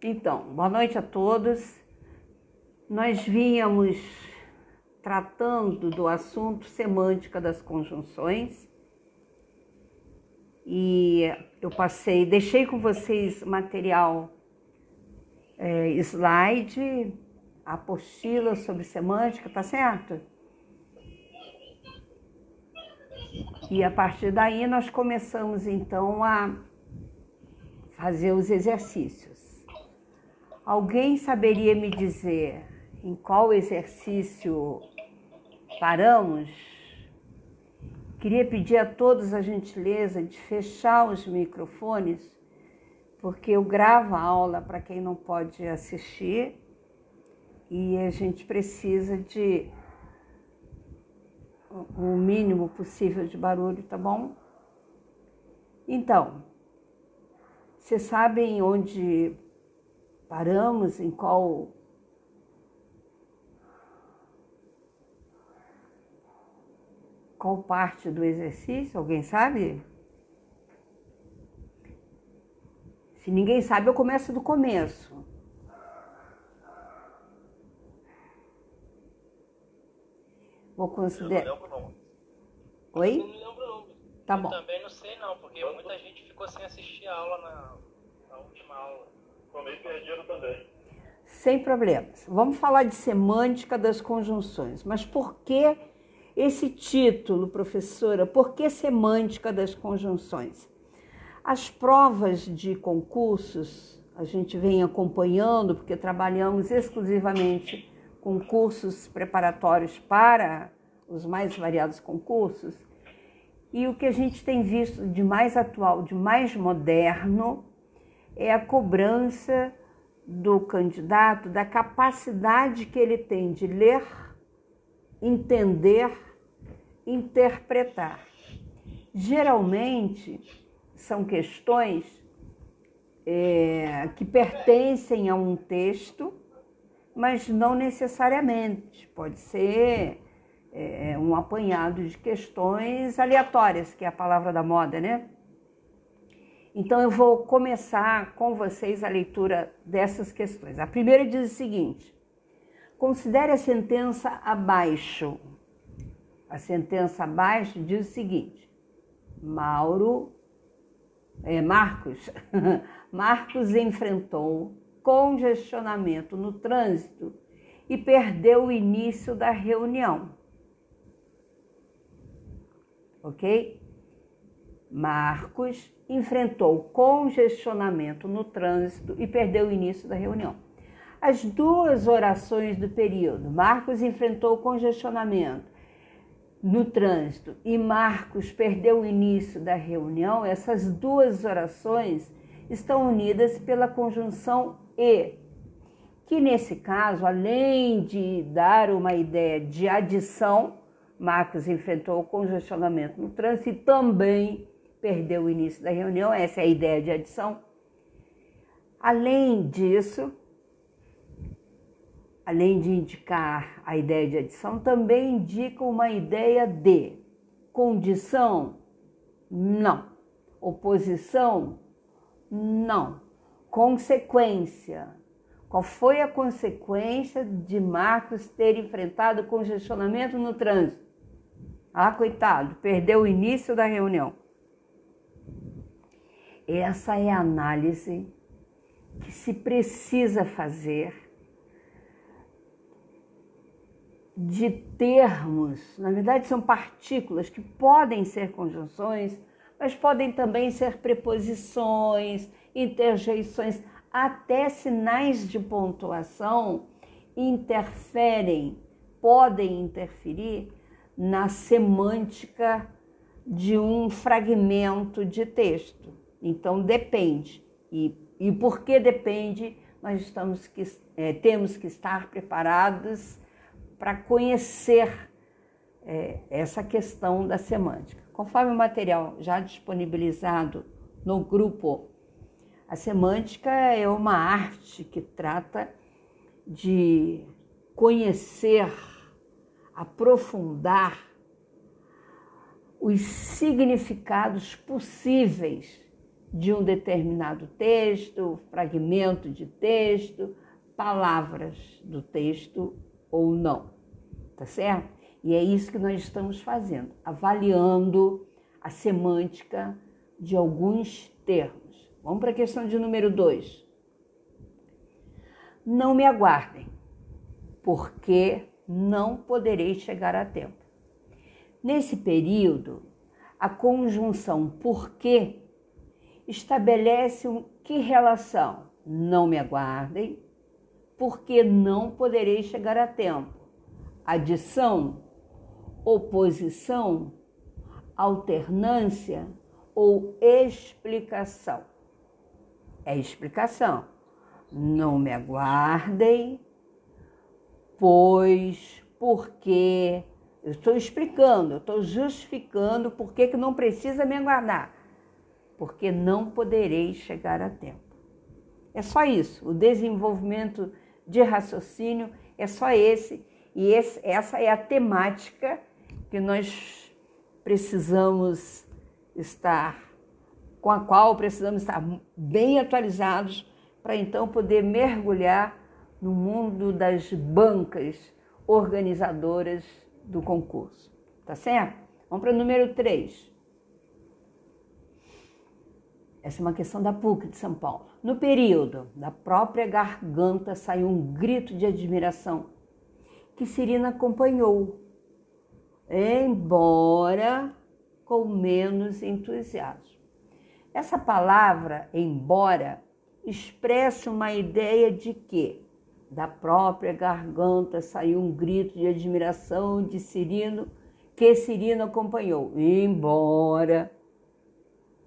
Então, boa noite a todos. Nós vínhamos tratando do assunto semântica das conjunções e eu passei, deixei com vocês material é, slide, apostila sobre semântica, tá certo? E a partir daí nós começamos então a fazer os exercícios. Alguém saberia me dizer em qual exercício paramos? Queria pedir a todos a gentileza de fechar os microfones, porque eu gravo a aula para quem não pode assistir e a gente precisa de o mínimo possível de barulho, tá bom? Então, vocês sabem onde Paramos em qual qual parte do exercício? Alguém sabe? Se ninguém sabe, eu começo do começo. Vou considerar. Eu não lembro, não. Oi? Eu não lembro, não. Tá Eu bom. também não sei, não, porque muita gente ficou sem assistir a aula na, na última aula. Também. Sem problemas. Vamos falar de semântica das conjunções. Mas por que esse título, professora? Por que semântica das conjunções? As provas de concursos, a gente vem acompanhando, porque trabalhamos exclusivamente com cursos preparatórios para os mais variados concursos. E o que a gente tem visto de mais atual, de mais moderno, é a cobrança do candidato da capacidade que ele tem de ler, entender, interpretar. Geralmente são questões é, que pertencem a um texto, mas não necessariamente. Pode ser é, um apanhado de questões aleatórias, que é a palavra da moda, né? Então eu vou começar com vocês a leitura dessas questões. A primeira diz o seguinte: considere a sentença abaixo. A sentença abaixo diz o seguinte: Mauro, é, Marcos, Marcos enfrentou congestionamento no trânsito e perdeu o início da reunião. Ok? Marcos enfrentou congestionamento no trânsito e perdeu o início da reunião. As duas orações do período, Marcos enfrentou congestionamento no trânsito e Marcos perdeu o início da reunião, essas duas orações estão unidas pela conjunção e, que nesse caso, além de dar uma ideia de adição, Marcos enfrentou congestionamento no trânsito e também perdeu o início da reunião, essa é a ideia de adição. Além disso, além de indicar a ideia de adição, também indica uma ideia de condição? Não. Oposição? Não. Consequência? Qual foi a consequência de Marcos ter enfrentado congestionamento no trânsito? Ah, coitado, perdeu o início da reunião. Essa é a análise que se precisa fazer de termos, na verdade são partículas que podem ser conjunções, mas podem também ser preposições, interjeições, até sinais de pontuação interferem, podem interferir na semântica de um fragmento de texto. Então depende. E, e por que depende? Nós estamos que, é, temos que estar preparados para conhecer é, essa questão da semântica. Conforme o material já disponibilizado no grupo, a semântica é uma arte que trata de conhecer, aprofundar os significados possíveis de um determinado texto, fragmento de texto, palavras do texto ou não. Tá certo? E é isso que nós estamos fazendo, avaliando a semântica de alguns termos. Vamos para a questão de número 2. Não me aguardem, porque não poderei chegar a tempo. Nesse período, a conjunção porque estabelece um, que relação? Não me aguardem, porque não poderei chegar a tempo. Adição, oposição, alternância ou explicação. É explicação. Não me aguardem, pois, porque. Eu estou explicando, eu estou justificando por que não precisa me aguardar. Porque não poderei chegar a tempo. É só isso. O desenvolvimento de raciocínio é só esse. E esse, essa é a temática que nós precisamos estar, com a qual precisamos estar bem atualizados para então poder mergulhar no mundo das bancas organizadoras do concurso. Tá certo? Vamos para o número 3. Essa é uma questão da PUC de São Paulo. No período, da própria garganta saiu um grito de admiração que Cirina acompanhou, embora com menos entusiasmo. Essa palavra, embora, expressa uma ideia de que da própria garganta saiu um grito de admiração de Cirino, que Cirino acompanhou. Embora,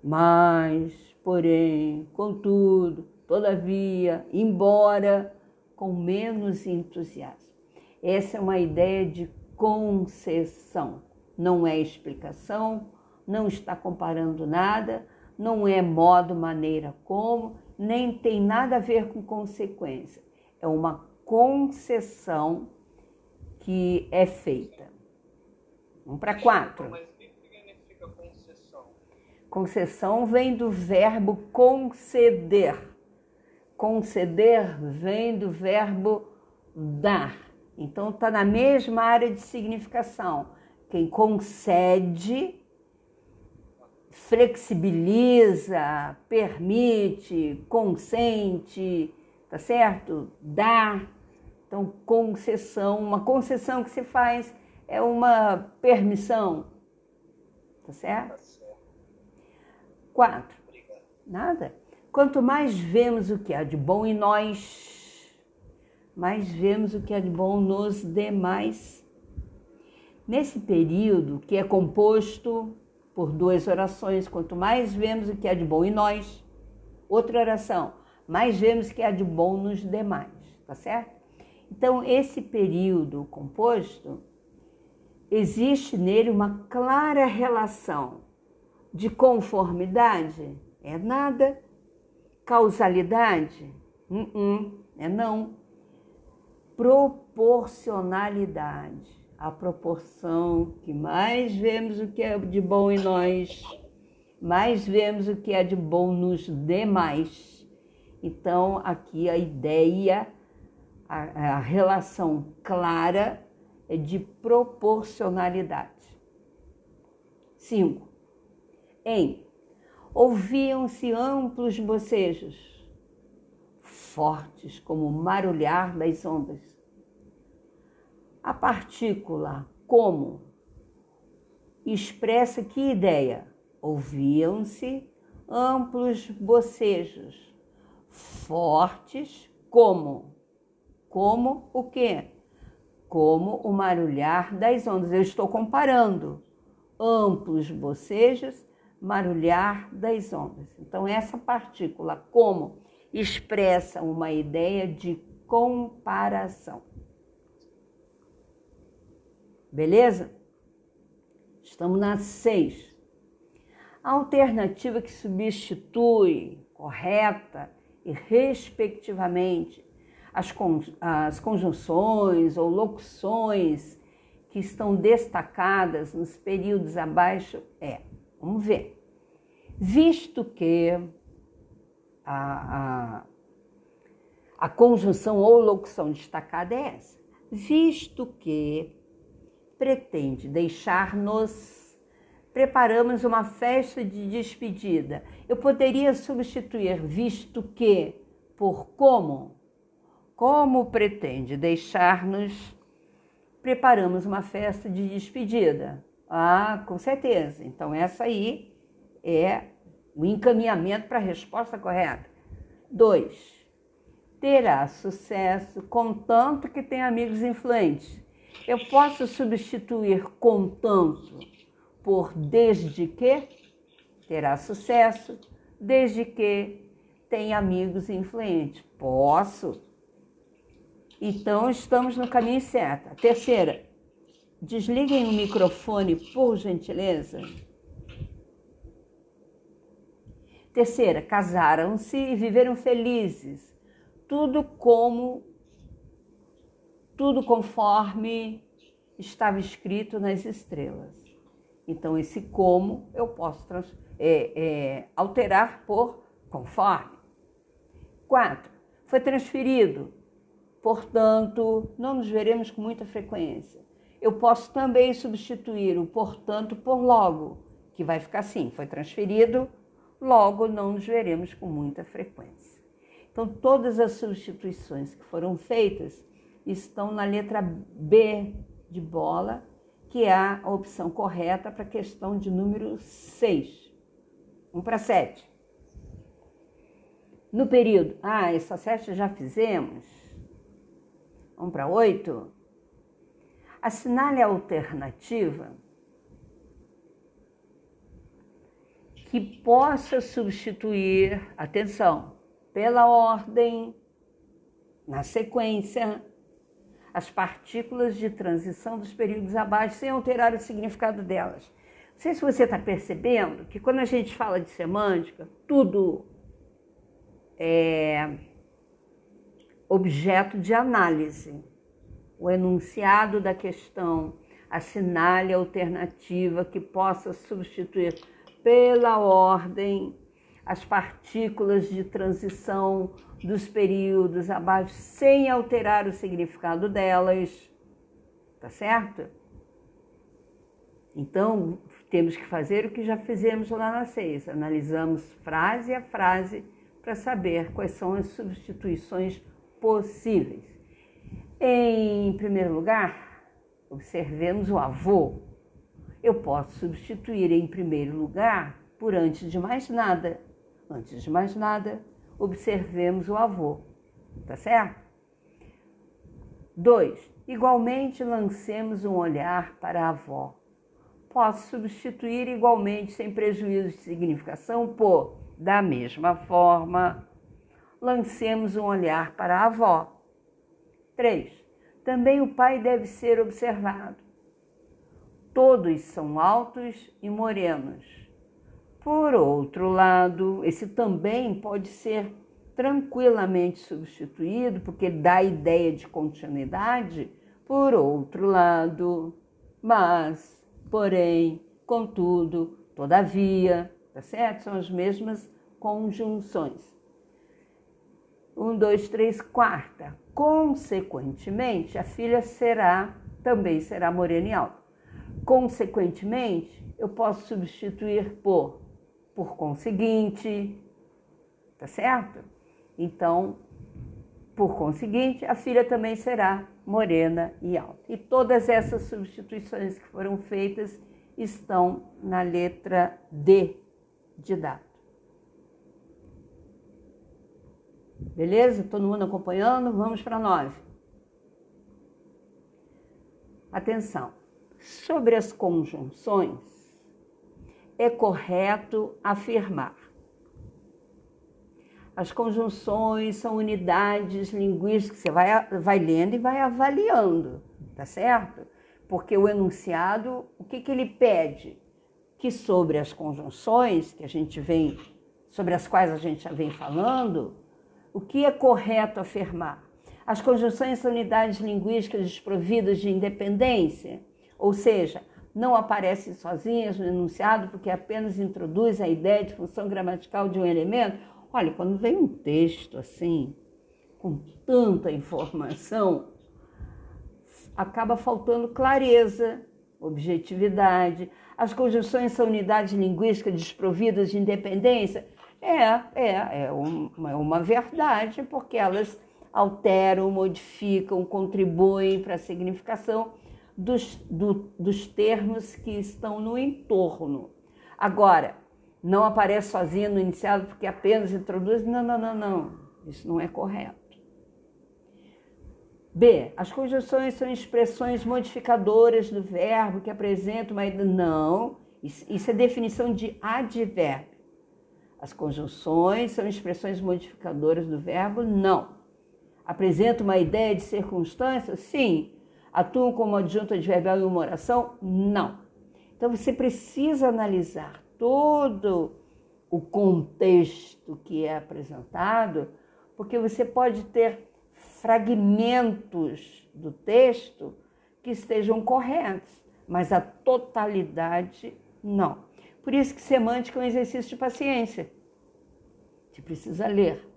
mas, porém, contudo, todavia, embora, com menos entusiasmo. Essa é uma ideia de concessão, não é explicação, não está comparando nada, não é modo, maneira como, nem tem nada a ver com consequência é uma concessão que é feita. Vamos para quatro. Mas o que significa concessão? Concessão vem do verbo conceder. Conceder vem do verbo dar. Então está na mesma área de significação. Quem concede flexibiliza, permite, consente, tá certo? Dar. Então, concessão, uma concessão que se faz é uma permissão, tá certo? Quatro. Nada. Quanto mais vemos o que há de bom em nós, mais vemos o que há de bom nos demais. Nesse período, que é composto por duas orações, quanto mais vemos o que há de bom em nós, outra oração, mais vemos que há de bom nos demais, tá certo? Então, esse período composto, existe nele uma clara relação de conformidade? É nada. Causalidade? Uh -uh, é não. Proporcionalidade. A proporção que mais vemos o que é de bom em nós, mais vemos o que é de bom nos demais então, aqui a ideia, a, a relação clara é de proporcionalidade. 5. Em ouviam-se amplos bocejos, fortes como o marulhar das ondas. A partícula como expressa que ideia? Ouviam-se amplos bocejos, fortes como como o quê? Como o marulhar das ondas. Eu estou comparando amplos bocejos, marulhar das ondas. Então essa partícula como expressa uma ideia de comparação. Beleza? Estamos na 6. A alternativa que substitui correta e, respectivamente, as, as conjunções ou locuções que estão destacadas nos períodos abaixo é, vamos ver, visto que a, a, a conjunção ou locução destacada é essa, visto que pretende deixar-nos preparamos uma festa de despedida. Eu poderia substituir visto que por como. Como pretende deixar-nos preparamos uma festa de despedida. Ah, com certeza. Então essa aí é o encaminhamento para a resposta correta. Dois, terá sucesso contanto que tenha amigos influentes. Eu posso substituir contanto por desde que terá sucesso, desde que tenha amigos influentes. Posso. Então estamos no caminho certo. A terceira, desliguem o microfone, por gentileza. Terceira, casaram-se e viveram felizes. Tudo como, tudo conforme estava escrito nas estrelas. Então, esse como eu posso é, é, alterar por conforme. Quatro, foi transferido, portanto, não nos veremos com muita frequência. Eu posso também substituir o portanto por logo, que vai ficar assim: foi transferido, logo não nos veremos com muita frequência. Então, todas as substituições que foram feitas estão na letra B de bola que é a opção correta para a questão de número 6. 1 para 7. No período, ah, essa 7 já fizemos. 1 para 8. Assinale a alternativa que possa substituir, atenção, pela ordem, na sequência, as partículas de transição dos períodos abaixo sem alterar o significado delas. Não sei se você está percebendo que quando a gente fala de semântica, tudo é objeto de análise. O enunciado da questão assinale a alternativa que possa substituir pela ordem as partículas de transição dos períodos abaixo sem alterar o significado delas. Tá certo? Então, temos que fazer o que já fizemos lá na seis. Analisamos frase a frase para saber quais são as substituições possíveis. Em primeiro lugar, observemos o avô. Eu posso substituir em primeiro lugar por antes de mais nada. Antes de mais nada, observemos o avô, tá certo? Dois, igualmente lancemos um olhar para a avó. Posso substituir igualmente, sem prejuízo de significação, por da mesma forma. Lancemos um olhar para a avó. Três, também o pai deve ser observado. Todos são altos e morenos por outro lado, esse também pode ser tranquilamente substituído, porque dá ideia de continuidade, por outro lado, mas, porém, contudo, todavia, tá certo? São as mesmas conjunções. Um, dois, três, quarta. Consequentemente, a filha será, também será morena e alta. Consequentemente, eu posso substituir por por conseguinte, tá certo? Então, por conseguinte, a filha também será morena e alta. E todas essas substituições que foram feitas estão na letra D de dado. Beleza? Todo mundo acompanhando? Vamos para nove. Atenção. Sobre as conjunções, é correto afirmar. As conjunções são unidades linguísticas você vai, vai lendo e vai avaliando, tá certo? Porque o enunciado, o que, que ele pede? Que sobre as conjunções que a gente vem, sobre as quais a gente já vem falando, o que é correto afirmar? As conjunções são unidades linguísticas desprovidas de independência, ou seja, não aparecem sozinhas no enunciado porque apenas introduz a ideia de função gramatical de um elemento. Olha, quando vem um texto assim, com tanta informação, acaba faltando clareza, objetividade. As conjunções são unidades linguísticas desprovidas de independência? É, é, é uma, é uma verdade, porque elas alteram, modificam, contribuem para a significação dos, do, dos termos que estão no entorno. Agora, não aparece sozinha no iniciado porque apenas introduz. Não, não, não, não. Isso não é correto. B. As conjunções são expressões modificadoras do verbo que apresentam uma. Não, isso é definição de advérbio. As conjunções são expressões modificadoras do verbo? Não. Apresentam uma ideia de circunstância? Sim. Atuam como adjunto adverbial em uma oração? Não. Então você precisa analisar todo o contexto que é apresentado, porque você pode ter fragmentos do texto que estejam corretos, mas a totalidade não. Por isso que semântica é um exercício de paciência. Você precisa ler,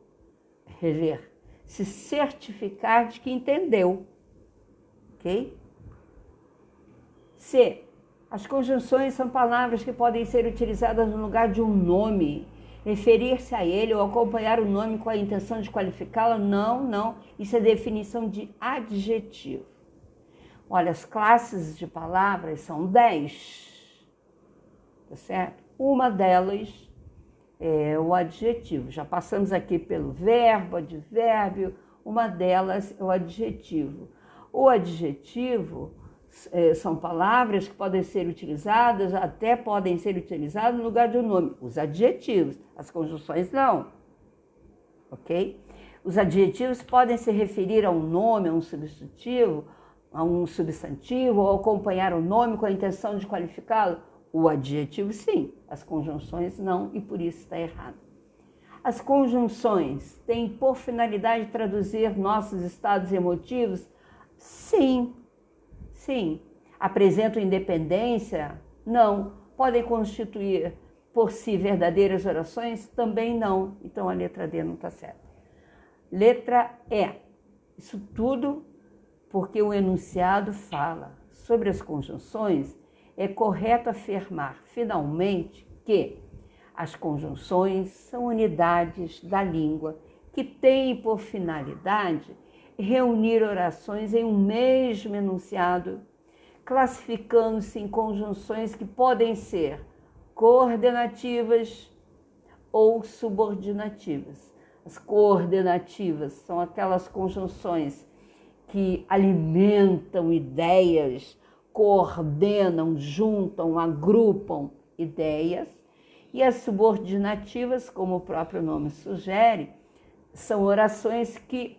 reler, se certificar de que entendeu. Ok? C. As conjunções são palavras que podem ser utilizadas no lugar de um nome referir-se a ele ou acompanhar o nome com a intenção de qualificá-lo? Não, não. Isso é definição de adjetivo. Olha, as classes de palavras são dez, tá certo? Uma delas é o adjetivo. Já passamos aqui pelo verbo, advérbio. Uma delas é o adjetivo. O adjetivo é, são palavras que podem ser utilizadas, até podem ser utilizadas no lugar de um nome. Os adjetivos, as conjunções não. Ok? Os adjetivos podem se referir a um nome, a um substantivo, a um substantivo, ou acompanhar o nome com a intenção de qualificá-lo. O adjetivo, sim. As conjunções, não, e por isso está errado. As conjunções têm por finalidade traduzir nossos estados emotivos? Sim, Sim. Apresentam independência? Não. Podem constituir por si verdadeiras orações? Também não. Então a letra D não está certa. Letra E. Isso tudo porque o enunciado fala sobre as conjunções. É correto afirmar, finalmente, que as conjunções são unidades da língua que têm por finalidade reunir orações em um mesmo enunciado, classificando-se em conjunções que podem ser coordenativas ou subordinativas. As coordenativas são aquelas conjunções que alimentam ideias, coordenam, juntam, agrupam ideias, e as subordinativas, como o próprio nome sugere, são orações que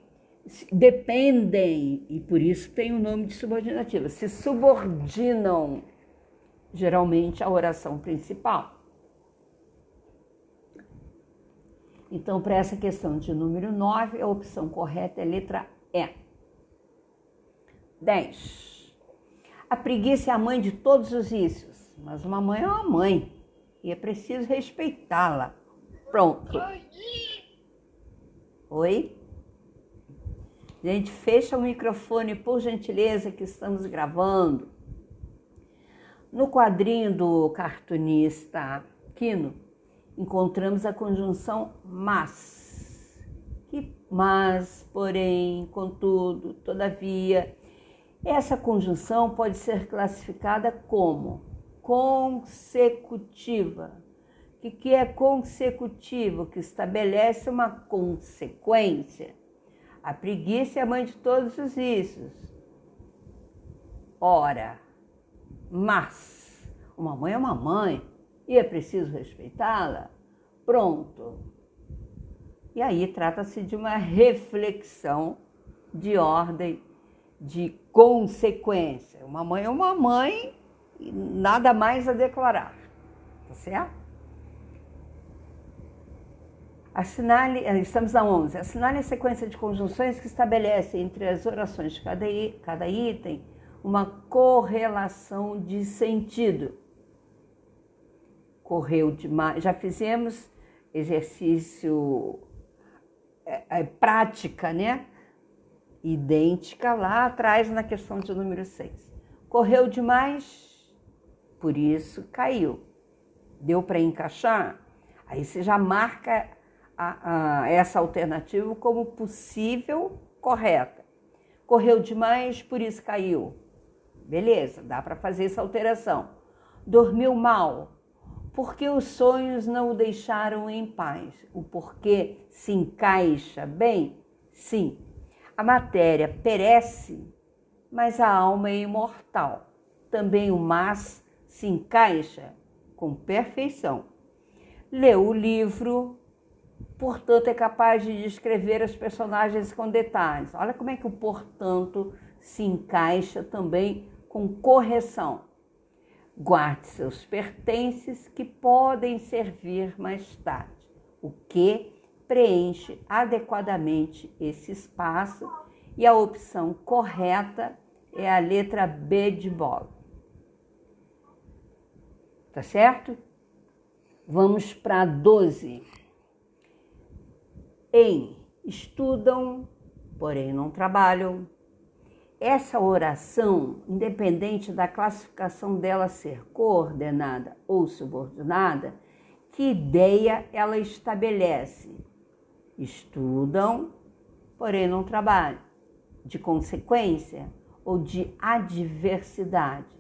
dependem, e por isso tem o nome de subordinativa, se subordinam geralmente à oração principal. Então, para essa questão de número 9, a opção correta é letra E. 10. A preguiça é a mãe de todos os vícios, mas uma mãe é uma mãe e é preciso respeitá-la. Pronto. Oi? Gente, fecha o microfone, por gentileza, que estamos gravando. No quadrinho do cartunista Quino, encontramos a conjunção mas. Que mas, porém, contudo, todavia. Essa conjunção pode ser classificada como consecutiva. O que é consecutivo? Que estabelece uma consequência a preguiça é a mãe de todos os vícios. Ora, mas uma mãe é uma mãe e é preciso respeitá-la. Pronto. E aí trata-se de uma reflexão de ordem de consequência. Uma mãe é uma mãe nada mais a declarar. Tá certo? Assinale, eh, estamos na 11. Assinale a sequência de conjunções que estabelece entre as orações de cada, cada item uma correlação de sentido. Correu demais. Já fizemos exercício é, é, prática, né? Idêntica lá atrás na questão de número 6. Correu demais, por isso caiu. Deu para encaixar? Aí você já marca a, a, essa alternativa como possível correta. Correu demais, por isso caiu. Beleza, dá para fazer essa alteração. Dormiu mal, porque os sonhos não o deixaram em paz. O porquê se encaixa bem? Sim. A matéria perece, mas a alma é imortal. Também o mas se encaixa com perfeição. Leu o livro, portanto, é capaz de descrever as personagens com detalhes. Olha como é que o portanto se encaixa também com correção. Guarde seus pertences que podem servir mais tarde, o que preenche adequadamente esse espaço e a opção correta é a letra B de bola. Tá certo? Vamos para 12. Em estudam, porém não trabalham, essa oração, independente da classificação dela ser coordenada ou subordinada, que ideia ela estabelece? Estudam, porém não trabalham. De consequência ou de adversidade?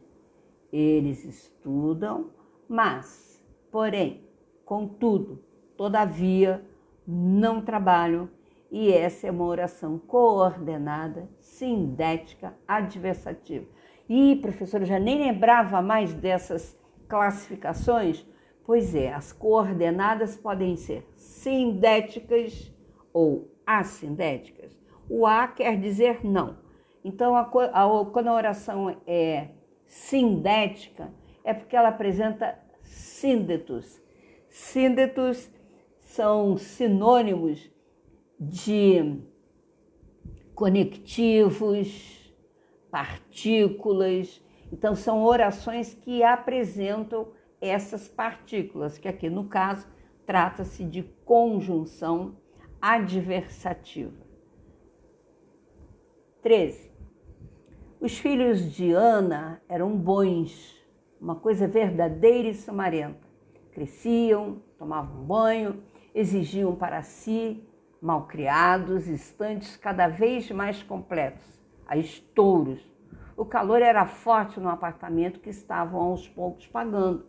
Eles estudam, mas, porém, contudo, todavia, não trabalham e essa é uma oração coordenada, sindética, adversativa. E, professor, eu já nem lembrava mais dessas classificações. Pois é, as coordenadas podem ser sindéticas ou assindéticas. O A quer dizer não. Então, a, a, quando a oração é sindética, é porque ela apresenta síndetos. Síndetos são sinônimos de conectivos, partículas. Então, são orações que apresentam essas partículas, que aqui no caso trata-se de conjunção adversativa. 13. Os filhos de Ana eram bons, uma coisa verdadeira e sumarenta. Cresciam, tomavam banho, exigiam para si malcriados, estantes cada vez mais completos, a estouros. O calor era forte no apartamento que estavam aos poucos pagando,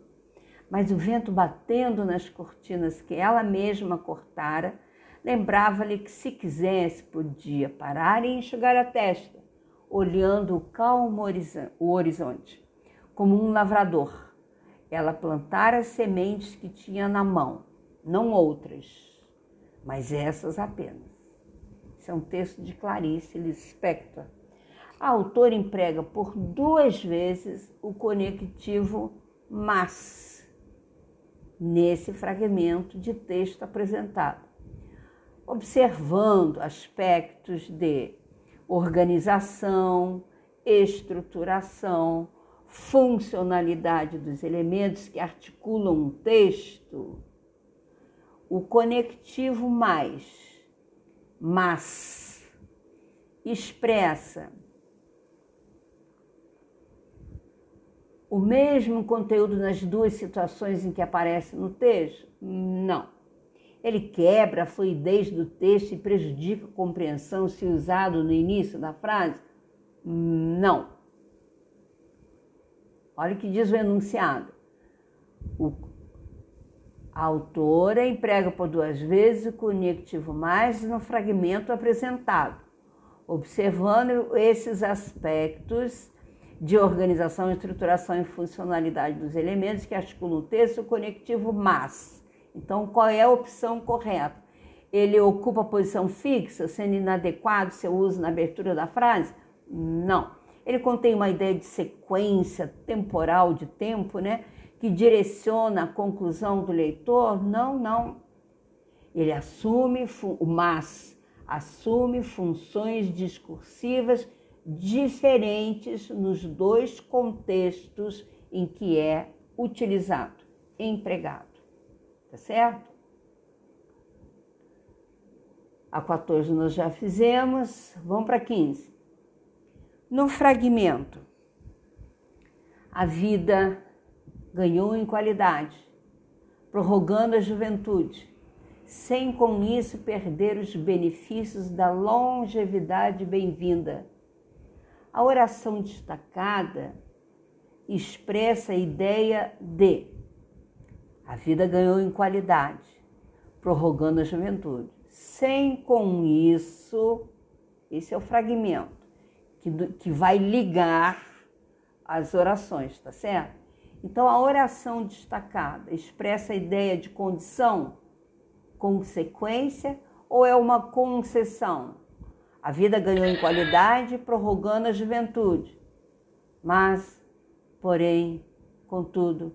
mas o vento batendo nas cortinas que ela mesma cortara lembrava-lhe que, se quisesse, podia parar e enxugar a testa, olhando o calmo o horizonte, como um lavrador. Ela plantara as sementes que tinha na mão, não outras mas essas apenas. Isso é um texto de Clarice Lispector. A autora emprega por duas vezes o conectivo mas nesse fragmento de texto apresentado, observando aspectos de organização, estruturação, funcionalidade dos elementos que articulam um texto, o conectivo mais, mas, expressa o mesmo conteúdo nas duas situações em que aparece no texto? Não. Ele quebra a fluidez do texto e prejudica a compreensão se usado no início da frase? Não. Olha o que diz o enunciado. O a autora emprega por duas vezes o conectivo mais no fragmento apresentado, observando esses aspectos de organização, estruturação e funcionalidade dos elementos que articulam o texto, conectivo mas. Então, qual é a opção correta? Ele ocupa posição fixa, sendo inadequado seu uso na abertura da frase? Não. Ele contém uma ideia de sequência temporal de tempo, né? que direciona a conclusão do leitor? Não, não. Ele assume, o mas assume funções discursivas diferentes nos dois contextos em que é utilizado, empregado. Tá certo? A 14 nós já fizemos, vamos para 15. No fragmento, a vida ganhou em qualidade, prorrogando a juventude, sem com isso perder os benefícios da longevidade bem-vinda. A oração destacada expressa a ideia de a vida ganhou em qualidade, prorrogando a juventude. Sem com isso, esse é o fragmento que, que vai ligar as orações, tá certo? Então, a oração destacada expressa a ideia de condição, consequência ou é uma concessão? A vida ganhou em qualidade, prorrogando a juventude. Mas, porém, contudo,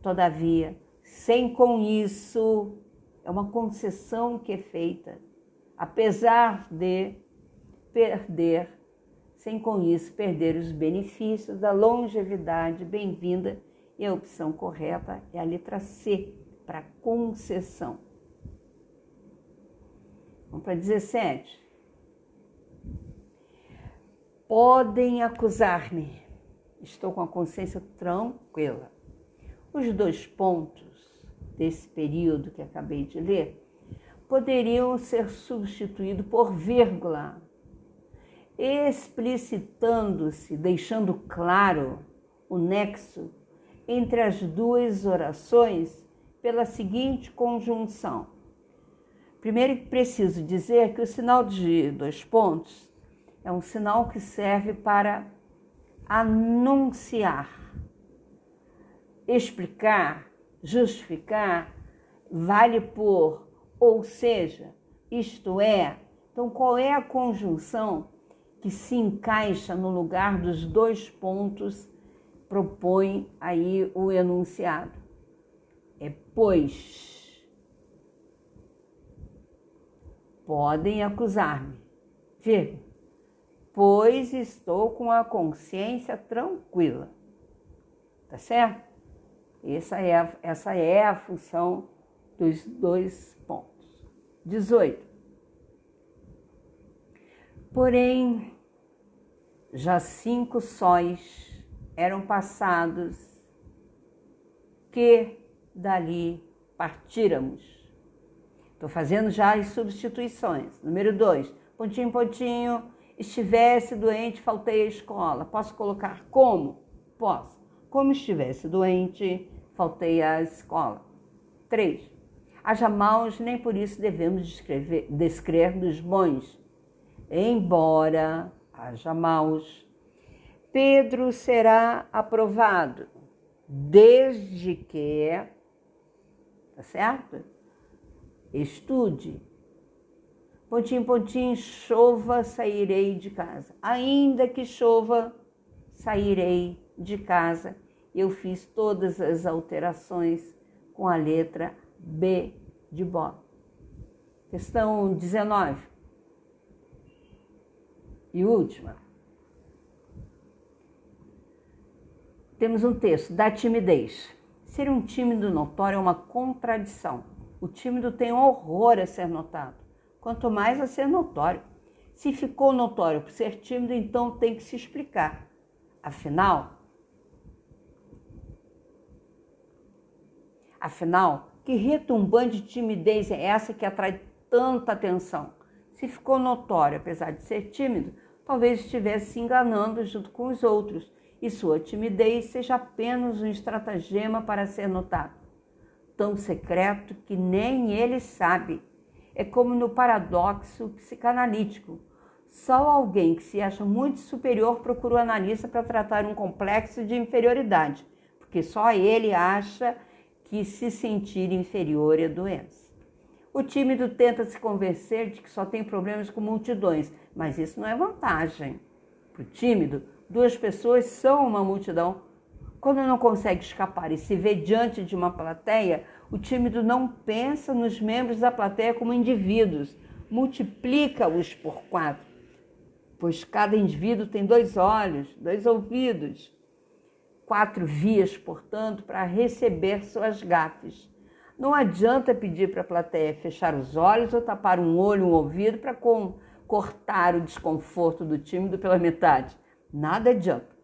todavia, sem com isso, é uma concessão que é feita, apesar de perder, sem com isso perder os benefícios da longevidade bem-vinda, e a opção correta é a letra C, para concessão. Vamos para 17. Podem acusar-me. Estou com a consciência tranquila. Os dois pontos desse período que acabei de ler poderiam ser substituídos por vírgula, explicitando-se, deixando claro o nexo entre as duas orações pela seguinte conjunção. Primeiro, preciso dizer que o sinal de dois pontos é um sinal que serve para anunciar, explicar justificar vale por ou seja, isto é. Então, qual é a conjunção que se encaixa no lugar dos dois pontos propõe aí o enunciado? É pois. Podem acusar-me, vírgula, pois estou com a consciência tranquila. Tá certo? Essa é a, essa é a função dos dois pontos. 18. Porém, já cinco sóis eram passados que dali partíramos. Estou fazendo já as substituições. Número 2. Pontinho, pontinho. Estivesse doente, faltei à escola. Posso colocar como? Posso. Como estivesse doente, faltei à escola. 3. Haja maus, nem por isso devemos descrever, descrer dos bons. Embora haja maus, Pedro será aprovado, desde que, tá certo? Estude. Pontinho, pontinho, chova, sairei de casa. Ainda que chova, sairei de casa eu fiz todas as alterações com a letra B de bola. Questão 19. E última. Temos um texto da timidez. Ser um tímido notório é uma contradição. O tímido tem horror a ser notado, quanto mais a ser notório. Se ficou notório por ser tímido, então tem que se explicar. Afinal, Afinal, que retumbante timidez é essa que atrai tanta atenção? Se ficou notório, apesar de ser tímido, talvez estivesse se enganando junto com os outros e sua timidez seja apenas um estratagema para ser notado. Tão secreto que nem ele sabe. É como no paradoxo psicanalítico. Só alguém que se acha muito superior procura o analista para tratar um complexo de inferioridade, porque só ele acha que se sentir inferior à doença. O tímido tenta se convencer de que só tem problemas com multidões, mas isso não é vantagem. Para o tímido, duas pessoas são uma multidão. Quando não consegue escapar e se vê diante de uma plateia, o tímido não pensa nos membros da plateia como indivíduos, multiplica-os por quatro. pois cada indivíduo tem dois olhos, dois ouvidos, quatro vias, portanto, para receber suas gafes. Não adianta pedir para a plateia fechar os olhos ou tapar um olho, um ouvido para cortar o desconforto do tímido pela metade. Nada adianta.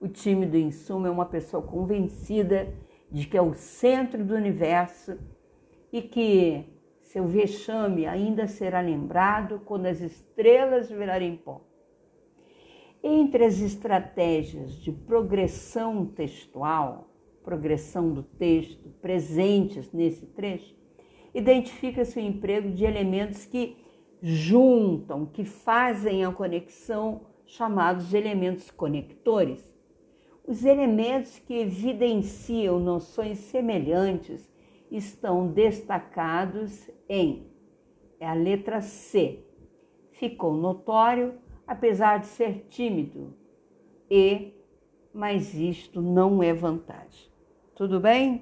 O tímido, em suma, é uma pessoa convencida de que é o centro do universo e que seu vexame ainda será lembrado quando as estrelas virarem pó. Entre as estratégias de progressão textual, progressão do texto presentes nesse trecho, identifica-se o emprego de elementos que juntam, que fazem a conexão, chamados de elementos conectores. Os elementos que evidenciam noções semelhantes estão destacados em é a letra C. Ficou notório, apesar de ser tímido, e mas isto não é vantagem. Tudo bem?